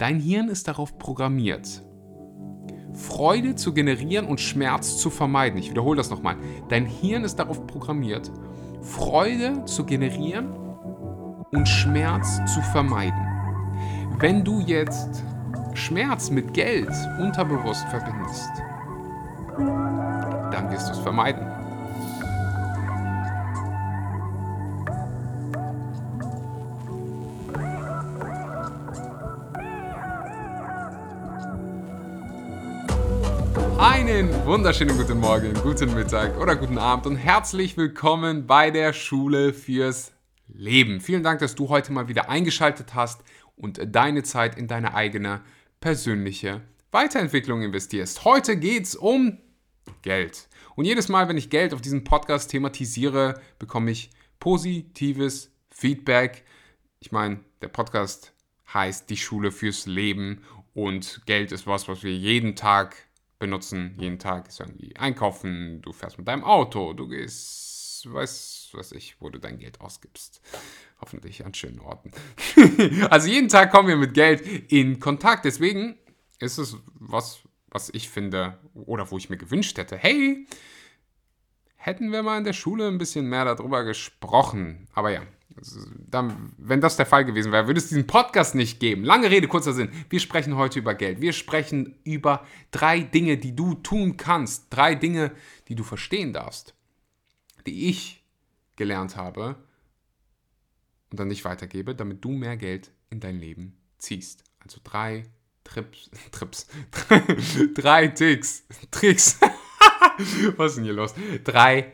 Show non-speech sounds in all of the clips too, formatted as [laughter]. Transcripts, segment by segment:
Dein Hirn ist darauf programmiert, Freude zu generieren und Schmerz zu vermeiden. Ich wiederhole das nochmal. Dein Hirn ist darauf programmiert, Freude zu generieren und Schmerz zu vermeiden. Wenn du jetzt Schmerz mit Geld unterbewusst verbindest, dann wirst du es vermeiden. Einen wunderschönen guten Morgen, guten Mittag oder guten Abend und herzlich willkommen bei der Schule fürs Leben. Vielen Dank, dass du heute mal wieder eingeschaltet hast und deine Zeit in deine eigene persönliche Weiterentwicklung investierst. Heute geht es um Geld. Und jedes Mal, wenn ich Geld auf diesem Podcast thematisiere, bekomme ich positives Feedback. Ich meine, der Podcast heißt die Schule fürs Leben und Geld ist was, was wir jeden Tag benutzen jeden Tag. Ist irgendwie einkaufen, du fährst mit deinem Auto, du gehst, weiß was ich, wo du dein Geld ausgibst. Hoffentlich an schönen Orten. [laughs] also jeden Tag kommen wir mit Geld in Kontakt. Deswegen ist es was, was ich finde, oder wo ich mir gewünscht hätte, hey, hätten wir mal in der Schule ein bisschen mehr darüber gesprochen. Aber ja, dann, wenn das der Fall gewesen wäre, würde es diesen Podcast nicht geben. Lange Rede, kurzer Sinn. Wir sprechen heute über Geld. Wir sprechen über drei Dinge, die du tun kannst. Drei Dinge, die du verstehen darfst. Die ich gelernt habe und dann nicht weitergebe, damit du mehr Geld in dein Leben ziehst. Also drei Trips, [laughs] Trips, [laughs] drei Ticks, Tricks. [laughs] Was ist denn hier los? Drei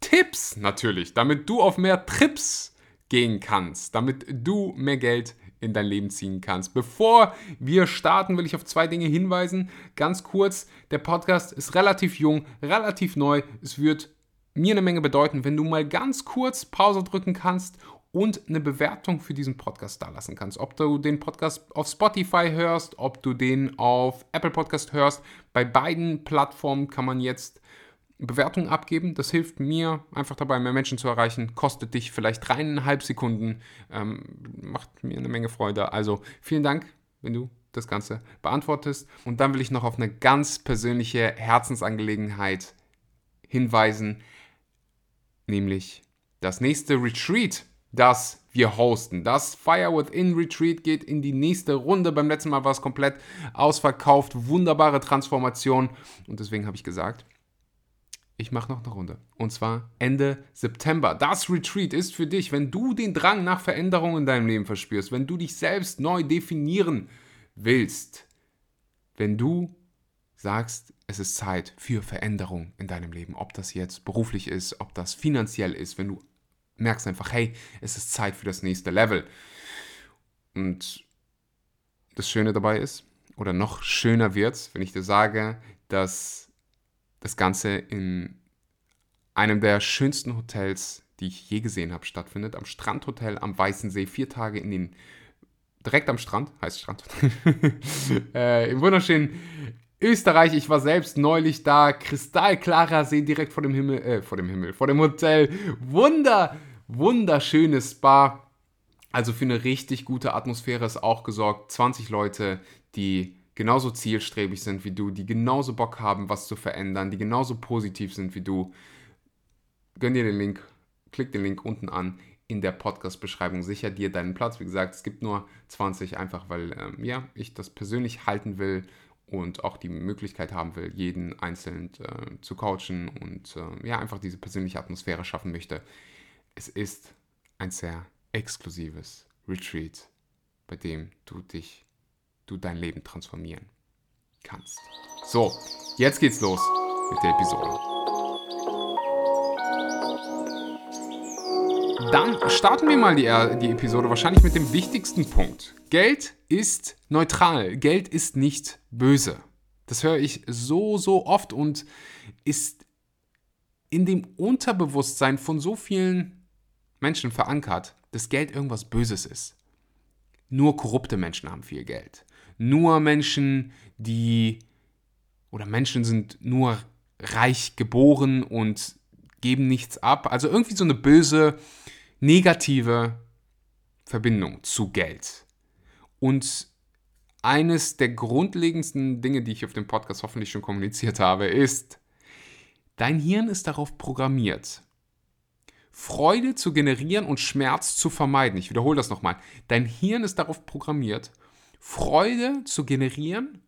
Tipps natürlich, damit du auf mehr Trips gehen kannst, damit du mehr Geld in dein Leben ziehen kannst. Bevor wir starten, will ich auf zwei Dinge hinweisen. Ganz kurz, der Podcast ist relativ jung, relativ neu. Es wird mir eine Menge bedeuten, wenn du mal ganz kurz Pause drücken kannst und eine Bewertung für diesen Podcast da lassen kannst. Ob du den Podcast auf Spotify hörst, ob du den auf Apple Podcast hörst. Bei beiden Plattformen kann man jetzt Bewertung abgeben. Das hilft mir einfach dabei, mehr Menschen zu erreichen. Kostet dich vielleicht dreieinhalb Sekunden. Ähm, macht mir eine Menge Freude. Also vielen Dank, wenn du das Ganze beantwortest. Und dann will ich noch auf eine ganz persönliche Herzensangelegenheit hinweisen, nämlich das nächste Retreat, das wir hosten. Das Fire Within Retreat geht in die nächste Runde. Beim letzten Mal war es komplett ausverkauft. Wunderbare Transformation. Und deswegen habe ich gesagt, ich mache noch eine Runde. Und zwar Ende September. Das Retreat ist für dich, wenn du den Drang nach Veränderung in deinem Leben verspürst, wenn du dich selbst neu definieren willst, wenn du sagst, es ist Zeit für Veränderung in deinem Leben, ob das jetzt beruflich ist, ob das finanziell ist, wenn du merkst einfach, hey, es ist Zeit für das nächste Level. Und das Schöne dabei ist, oder noch schöner wird es, wenn ich dir sage, dass das Ganze in einem der schönsten Hotels, die ich je gesehen habe, stattfindet. Am Strandhotel am Weißen See. Vier Tage in den. Direkt am Strand, heißt Strandhotel. [laughs] äh, Im wunderschönen Österreich. Ich war selbst neulich da. Kristallklarer See direkt vor dem Himmel. Äh, vor dem Himmel. Vor dem Hotel. Wunder, wunderschönes Spa. Also für eine richtig gute Atmosphäre ist auch gesorgt. 20 Leute, die genauso zielstrebig sind wie du, die genauso Bock haben, was zu verändern, die genauso positiv sind wie du, gönn dir den Link, klick den Link unten an in der Podcast-Beschreibung. Sicher dir deinen Platz. Wie gesagt, es gibt nur 20, einfach weil ähm, ja, ich das persönlich halten will und auch die Möglichkeit haben will, jeden einzeln äh, zu coachen und äh, ja, einfach diese persönliche Atmosphäre schaffen möchte. Es ist ein sehr exklusives Retreat, bei dem du dich du dein Leben transformieren kannst. So, jetzt geht's los mit der Episode. Dann starten wir mal die, äh, die Episode wahrscheinlich mit dem wichtigsten Punkt. Geld ist neutral. Geld ist nicht böse. Das höre ich so, so oft und ist in dem Unterbewusstsein von so vielen Menschen verankert, dass Geld irgendwas Böses ist. Nur korrupte Menschen haben viel Geld nur Menschen, die oder Menschen sind nur reich geboren und geben nichts ab. Also irgendwie so eine böse, negative Verbindung zu Geld. Und eines der grundlegendsten Dinge, die ich auf dem Podcast hoffentlich schon kommuniziert habe, ist, dein Hirn ist darauf programmiert, Freude zu generieren und Schmerz zu vermeiden. Ich wiederhole das nochmal. Dein Hirn ist darauf programmiert, Freude zu generieren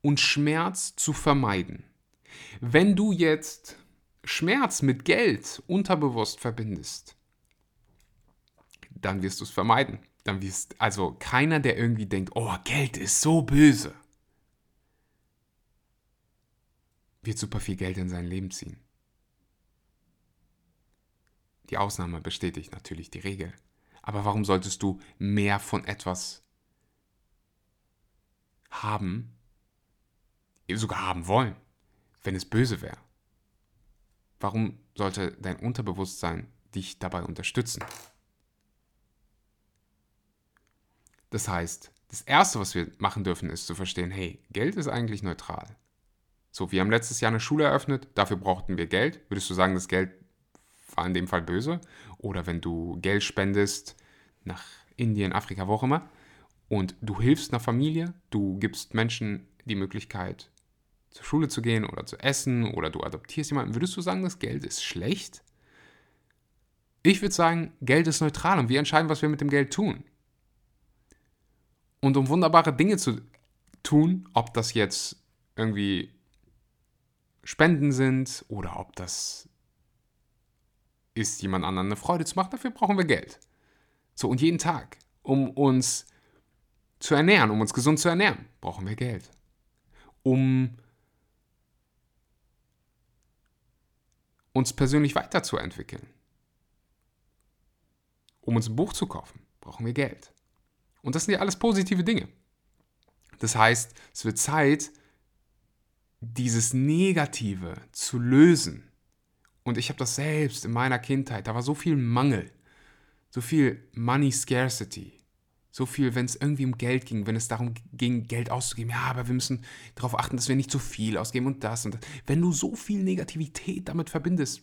und Schmerz zu vermeiden. Wenn du jetzt Schmerz mit Geld unterbewusst verbindest, dann wirst du es vermeiden. Dann wirst also keiner, der irgendwie denkt, oh, Geld ist so böse, wird super viel Geld in sein Leben ziehen. Die Ausnahme bestätigt natürlich die Regel. Aber warum solltest du mehr von etwas haben, sogar haben wollen, wenn es böse wäre? Warum sollte dein Unterbewusstsein dich dabei unterstützen? Das heißt, das Erste, was wir machen dürfen, ist zu verstehen, hey, Geld ist eigentlich neutral. So, wir haben letztes Jahr eine Schule eröffnet, dafür brauchten wir Geld. Würdest du sagen, das Geld war in dem Fall böse? Oder wenn du Geld spendest nach Indien, Afrika, wo auch immer, und du hilfst einer Familie, du gibst Menschen die Möglichkeit, zur Schule zu gehen oder zu essen oder du adoptierst jemanden, würdest du sagen, das Geld ist schlecht? Ich würde sagen, Geld ist neutral und wir entscheiden, was wir mit dem Geld tun. Und um wunderbare Dinge zu tun, ob das jetzt irgendwie Spenden sind oder ob das ist, jemand anderen eine Freude zu machen, dafür brauchen wir Geld. So, und jeden Tag, um uns zu ernähren, um uns gesund zu ernähren, brauchen wir Geld. Um uns persönlich weiterzuentwickeln, um uns ein Buch zu kaufen, brauchen wir Geld. Und das sind ja alles positive Dinge. Das heißt, es wird Zeit, dieses Negative zu lösen. Und ich habe das selbst in meiner Kindheit, da war so viel Mangel, so viel Money Scarcity, so viel, wenn es irgendwie um Geld ging, wenn es darum ging, Geld auszugeben. Ja, aber wir müssen darauf achten, dass wir nicht zu viel ausgeben und das und das. Wenn du so viel Negativität damit verbindest,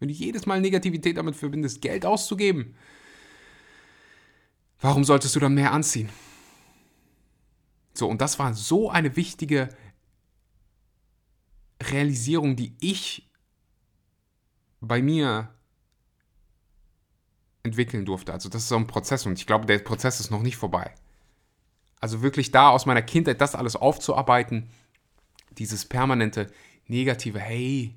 wenn du jedes Mal Negativität damit verbindest, Geld auszugeben, warum solltest du dann mehr anziehen? So, und das war so eine wichtige Realisierung, die ich bei mir entwickeln durfte. Also das ist so ein Prozess und ich glaube, der Prozess ist noch nicht vorbei. Also wirklich da aus meiner Kindheit das alles aufzuarbeiten, dieses permanente negative, hey,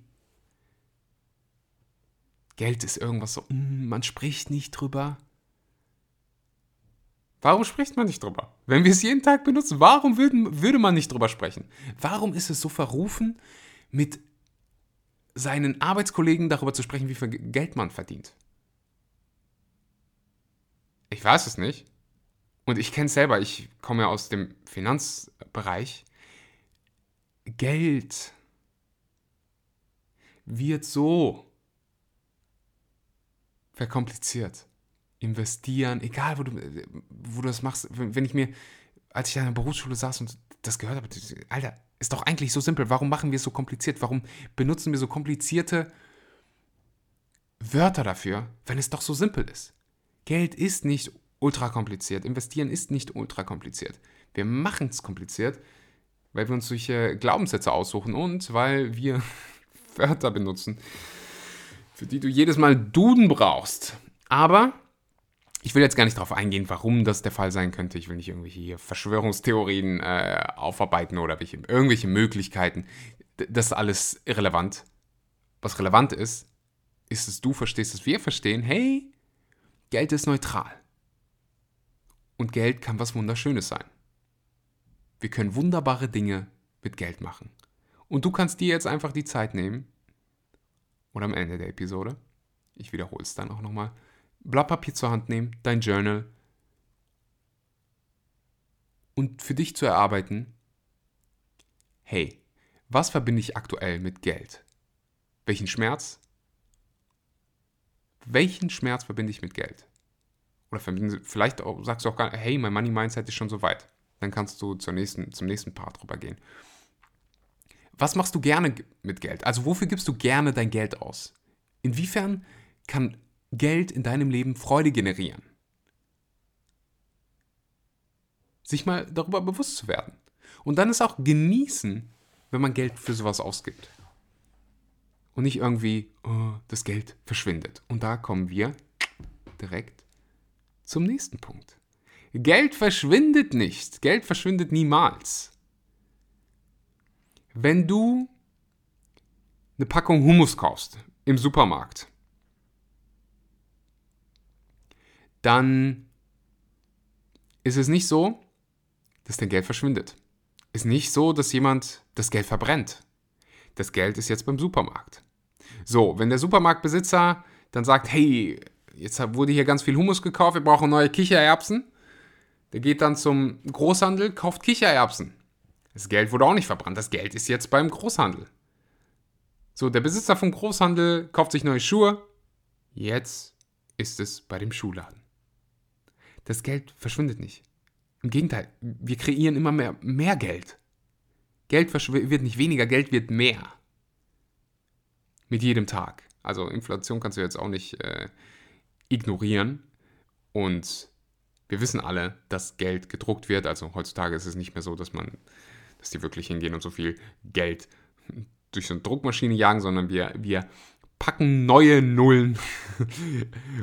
Geld ist irgendwas so, mm, man spricht nicht drüber. Warum spricht man nicht drüber? Wenn wir es jeden Tag benutzen, warum würden, würde man nicht drüber sprechen? Warum ist es so verrufen, mit seinen Arbeitskollegen darüber zu sprechen, wie viel Geld man verdient? Ich weiß es nicht. Und ich kenne es selber, ich komme ja aus dem Finanzbereich. Geld wird so verkompliziert. Investieren, egal wo du, wo du das machst, wenn ich mir, als ich in der Berufsschule saß und das gehört habe, Alter, ist doch eigentlich so simpel. Warum machen wir es so kompliziert? Warum benutzen wir so komplizierte Wörter dafür, wenn es doch so simpel ist? Geld ist nicht ultra kompliziert. Investieren ist nicht ultra kompliziert. Wir machen es kompliziert, weil wir uns solche Glaubenssätze aussuchen und weil wir [laughs] Wörter benutzen, für die du jedes Mal Duden brauchst. Aber ich will jetzt gar nicht darauf eingehen, warum das der Fall sein könnte. Ich will nicht irgendwelche Verschwörungstheorien äh, aufarbeiten oder welche, irgendwelche Möglichkeiten. Das ist alles irrelevant. Was relevant ist, ist, dass du verstehst, dass wir verstehen, hey, Geld ist neutral. Und Geld kann was Wunderschönes sein. Wir können wunderbare Dinge mit Geld machen. Und du kannst dir jetzt einfach die Zeit nehmen, oder am Ende der Episode, ich wiederhole es dann auch nochmal, Blatt Papier zur Hand nehmen, dein Journal und für dich zu erarbeiten, hey, was verbinde ich aktuell mit Geld? Welchen Schmerz? Welchen Schmerz verbinde ich mit Geld? Oder vielleicht auch, sagst du auch gar nicht, hey, mein Money Mindset ist schon so weit. Dann kannst du zur nächsten, zum nächsten Part drüber gehen. Was machst du gerne mit Geld? Also wofür gibst du gerne dein Geld aus? Inwiefern kann Geld in deinem Leben Freude generieren? sich mal darüber bewusst zu werden. Und dann ist auch genießen, wenn man Geld für sowas ausgibt. Und nicht irgendwie, oh, das Geld verschwindet. Und da kommen wir direkt zum nächsten Punkt. Geld verschwindet nicht. Geld verschwindet niemals. Wenn du eine Packung Hummus kaufst im Supermarkt, dann ist es nicht so, dass dein Geld verschwindet. Ist nicht so, dass jemand das Geld verbrennt. Das Geld ist jetzt beim Supermarkt. So, wenn der Supermarktbesitzer dann sagt, hey, jetzt wurde hier ganz viel Hummus gekauft, wir brauchen neue Kichererbsen. Der geht dann zum Großhandel, kauft Kichererbsen. Das Geld wurde auch nicht verbrannt, das Geld ist jetzt beim Großhandel. So, der Besitzer vom Großhandel kauft sich neue Schuhe. Jetzt ist es bei dem Schuhladen. Das Geld verschwindet nicht. Im Gegenteil, wir kreieren immer mehr, mehr Geld. Geld wird nicht weniger, Geld wird mehr. Mit jedem Tag. Also Inflation kannst du jetzt auch nicht äh, ignorieren. Und wir wissen alle, dass Geld gedruckt wird. Also heutzutage ist es nicht mehr so, dass man, dass die wirklich hingehen und so viel Geld durch so eine Druckmaschine jagen, sondern wir, wir packen neue Nullen. [laughs]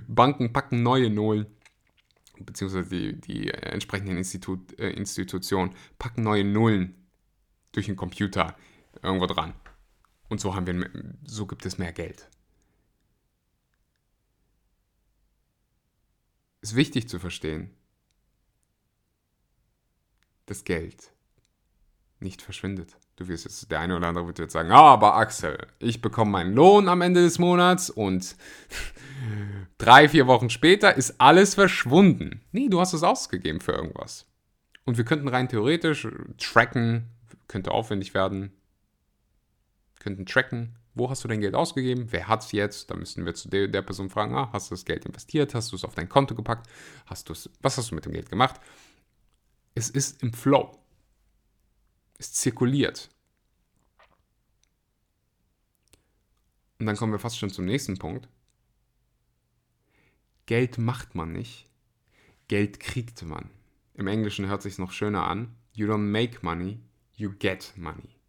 Banken packen neue Nullen beziehungsweise die, die entsprechenden Institut, äh, Institutionen packen neue Nullen durch den Computer irgendwo dran. Und so haben wir, so gibt es mehr Geld. Ist wichtig zu verstehen, dass Geld nicht verschwindet. Du wirst jetzt, der eine oder andere wird jetzt sagen, ah, aber Axel, ich bekomme meinen Lohn am Ende des Monats und [laughs] drei, vier Wochen später ist alles verschwunden. Nee, du hast es ausgegeben für irgendwas. Und wir könnten rein theoretisch tracken, könnte aufwendig werden, könnten tracken, wo hast du dein Geld ausgegeben, wer hat es jetzt, da müssten wir zu der, der, Person fragen, ah, hast du das Geld investiert, hast du es auf dein Konto gepackt, hast du was hast du mit dem Geld gemacht? Es ist im Flow. Es zirkuliert. Und dann kommen wir fast schon zum nächsten Punkt. Geld macht man nicht, Geld kriegt man. Im Englischen hört sich noch schöner an. You don't make money, you get money.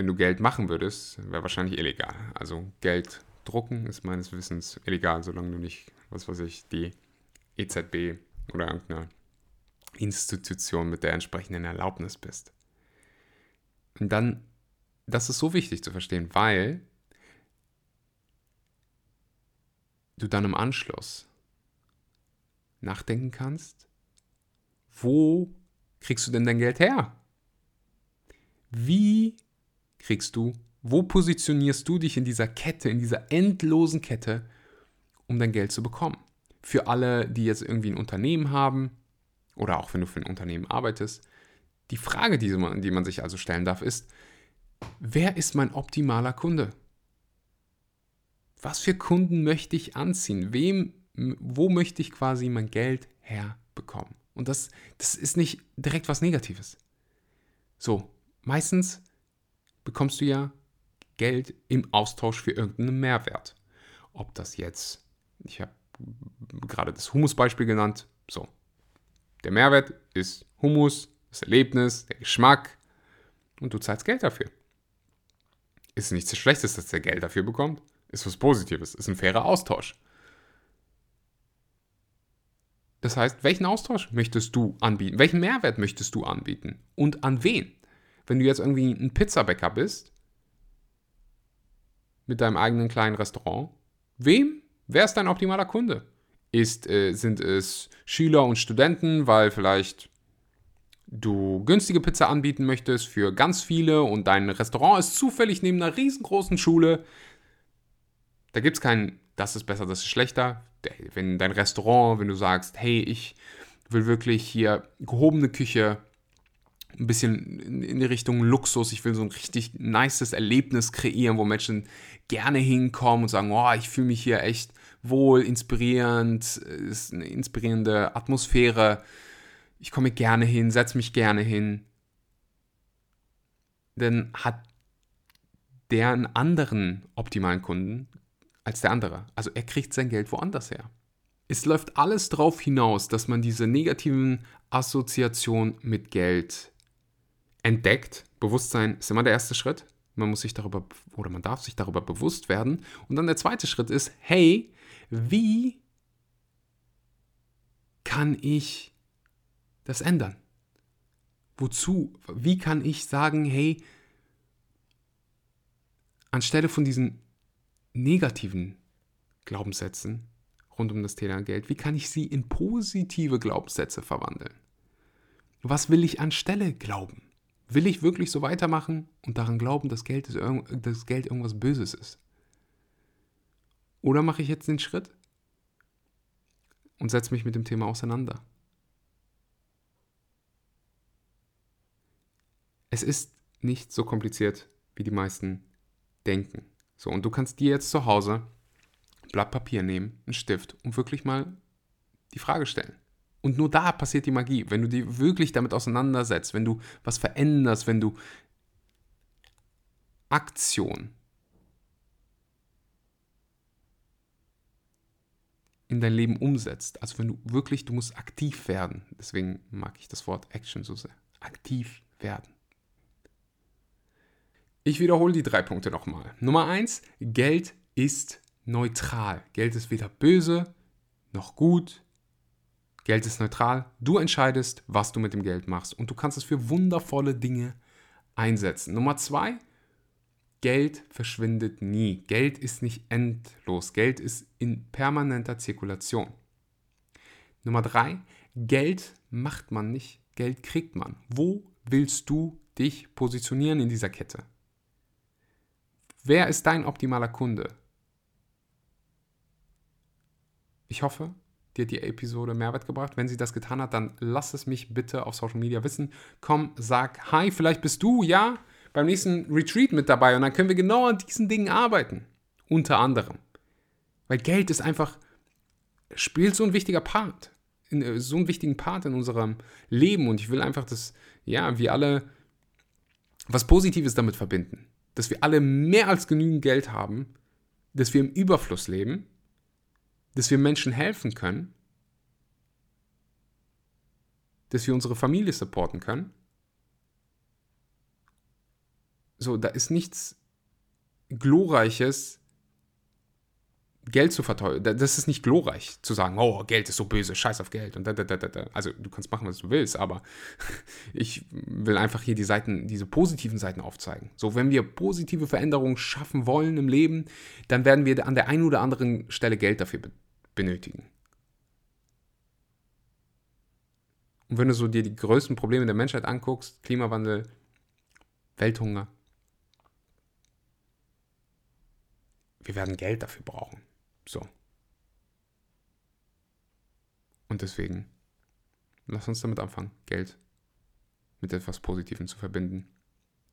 Wenn du Geld machen würdest, wäre wahrscheinlich illegal. Also Geld drucken ist meines Wissens illegal, solange du nicht, was weiß ich, die EZB oder irgendeine Institution mit der entsprechenden Erlaubnis bist. Und dann, das ist so wichtig zu verstehen, weil du dann im Anschluss nachdenken kannst, wo kriegst du denn dein Geld her? Wie kriegst du, wo positionierst du dich in dieser Kette, in dieser endlosen Kette, um dein Geld zu bekommen? für alle, die jetzt irgendwie ein Unternehmen haben oder auch wenn du für ein Unternehmen arbeitest, die Frage, die man, die man sich also stellen darf, ist, wer ist mein optimaler Kunde? Was für Kunden möchte ich anziehen? Wem, wo möchte ich quasi mein Geld herbekommen? Und das, das ist nicht direkt was Negatives. So, meistens bekommst du ja Geld im Austausch für irgendeinen Mehrwert. Ob das jetzt, ich habe gerade das Hummus-Beispiel genannt. So. Der Mehrwert ist Hummus, das Erlebnis, der Geschmack und du zahlst Geld dafür. Ist nichts Schlechtes, dass der Geld dafür bekommt. Ist was Positives, ist ein fairer Austausch. Das heißt, welchen Austausch möchtest du anbieten? Welchen Mehrwert möchtest du anbieten? Und an wen? Wenn du jetzt irgendwie ein Pizzabäcker bist, mit deinem eigenen kleinen Restaurant, wem Wer ist dein optimaler Kunde? Ist, äh, sind es Schüler und Studenten, weil vielleicht du günstige Pizza anbieten möchtest für ganz viele und dein Restaurant ist zufällig neben einer riesengroßen Schule? Da gibt es kein, das ist besser, das ist schlechter. Wenn dein Restaurant, wenn du sagst, hey, ich will wirklich hier gehobene Küche, ein bisschen in die Richtung Luxus. Ich will so ein richtig nices Erlebnis kreieren, wo Menschen gerne hinkommen und sagen, oh, ich fühle mich hier echt wohl, inspirierend, ist eine inspirierende Atmosphäre. Ich komme gerne hin, setze mich gerne hin. Dann hat der einen anderen optimalen Kunden als der andere. Also er kriegt sein Geld woanders her. es läuft alles darauf hinaus, dass man diese negativen Assoziationen mit Geld entdeckt. Bewusstsein ist immer der erste Schritt. Man muss sich darüber oder man darf sich darüber bewusst werden. Und dann der zweite Schritt ist, hey, wie kann ich das ändern? Wozu? Wie kann ich sagen, hey, anstelle von diesen negativen Glaubenssätzen rund um das Thema Geld, wie kann ich sie in positive Glaubenssätze verwandeln? Was will ich anstelle glauben? Will ich wirklich so weitermachen und daran glauben, dass Geld, ist, dass Geld irgendwas Böses ist? Oder mache ich jetzt den Schritt und setze mich mit dem Thema auseinander? Es ist nicht so kompliziert, wie die meisten denken. So, und du kannst dir jetzt zu Hause Blatt Papier nehmen, einen Stift und wirklich mal die Frage stellen. Und nur da passiert die Magie, wenn du dich wirklich damit auseinandersetzt, wenn du was veränderst, wenn du Aktion in dein Leben umsetzt. Also wenn du wirklich, du musst aktiv werden. Deswegen mag ich das Wort Action so sehr. Aktiv werden. Ich wiederhole die drei Punkte nochmal. Nummer eins, Geld ist neutral. Geld ist weder böse noch gut. Geld ist neutral. Du entscheidest, was du mit dem Geld machst. Und du kannst es für wundervolle Dinge einsetzen. Nummer zwei, Geld verschwindet nie. Geld ist nicht endlos. Geld ist in permanenter Zirkulation. Nummer drei, Geld macht man nicht, Geld kriegt man. Wo willst du dich positionieren in dieser Kette? Wer ist dein optimaler Kunde? Ich hoffe, dir hat die Episode Mehrwert gebracht. Wenn sie das getan hat, dann lass es mich bitte auf Social Media wissen. Komm, sag Hi, vielleicht bist du ja beim nächsten Retreat mit dabei und dann können wir genau an diesen Dingen arbeiten. Unter anderem. Weil Geld ist einfach, spielt so ein wichtiger Part. Äh, so einen wichtigen Part in unserem Leben und ich will einfach, dass, ja, wir alle was Positives damit verbinden. Dass wir alle mehr als genügend Geld haben, dass wir im Überfluss leben dass wir Menschen helfen können, dass wir unsere Familie supporten können. So, da ist nichts Glorreiches, Geld zu verteuern. Das ist nicht glorreich zu sagen, oh, Geld ist so böse, scheiß auf Geld. Und da, da, da, da. Also du kannst machen, was du willst, aber [laughs] ich will einfach hier die Seiten, diese positiven Seiten aufzeigen. So, wenn wir positive Veränderungen schaffen wollen im Leben, dann werden wir an der einen oder anderen Stelle Geld dafür benötigen. Und wenn du so dir die größten Probleme der Menschheit anguckst, Klimawandel, Welthunger, wir werden Geld dafür brauchen. So. Und deswegen, lass uns damit anfangen, Geld mit etwas Positivem zu verbinden.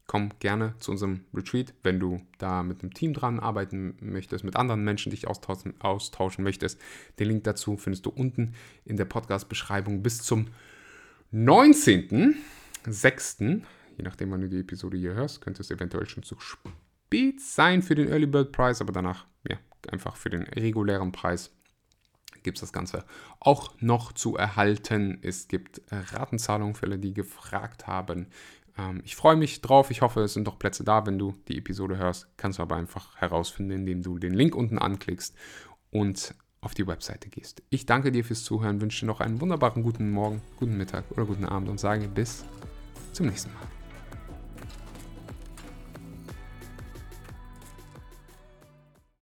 Komm gerne zu unserem Retreat, wenn du da mit einem Team dran arbeiten möchtest, mit anderen Menschen dich austauschen, austauschen möchtest. Den Link dazu findest du unten in der Podcast-Beschreibung bis zum 19.06. Je nachdem, wann du die Episode hier hörst, könnte es eventuell schon zu spät sein für den Early Bird Preis, aber danach ja, einfach für den regulären Preis gibt es das Ganze auch noch zu erhalten. Es gibt Ratenzahlungen für alle, die gefragt haben. Ähm, ich freue mich drauf. Ich hoffe, es sind doch Plätze da. Wenn du die Episode hörst, kannst du aber einfach herausfinden, indem du den Link unten anklickst und auf die Webseite gehst. Ich danke dir fürs Zuhören, wünsche dir noch einen wunderbaren guten Morgen, guten Mittag oder guten Abend und sage bis zum nächsten Mal.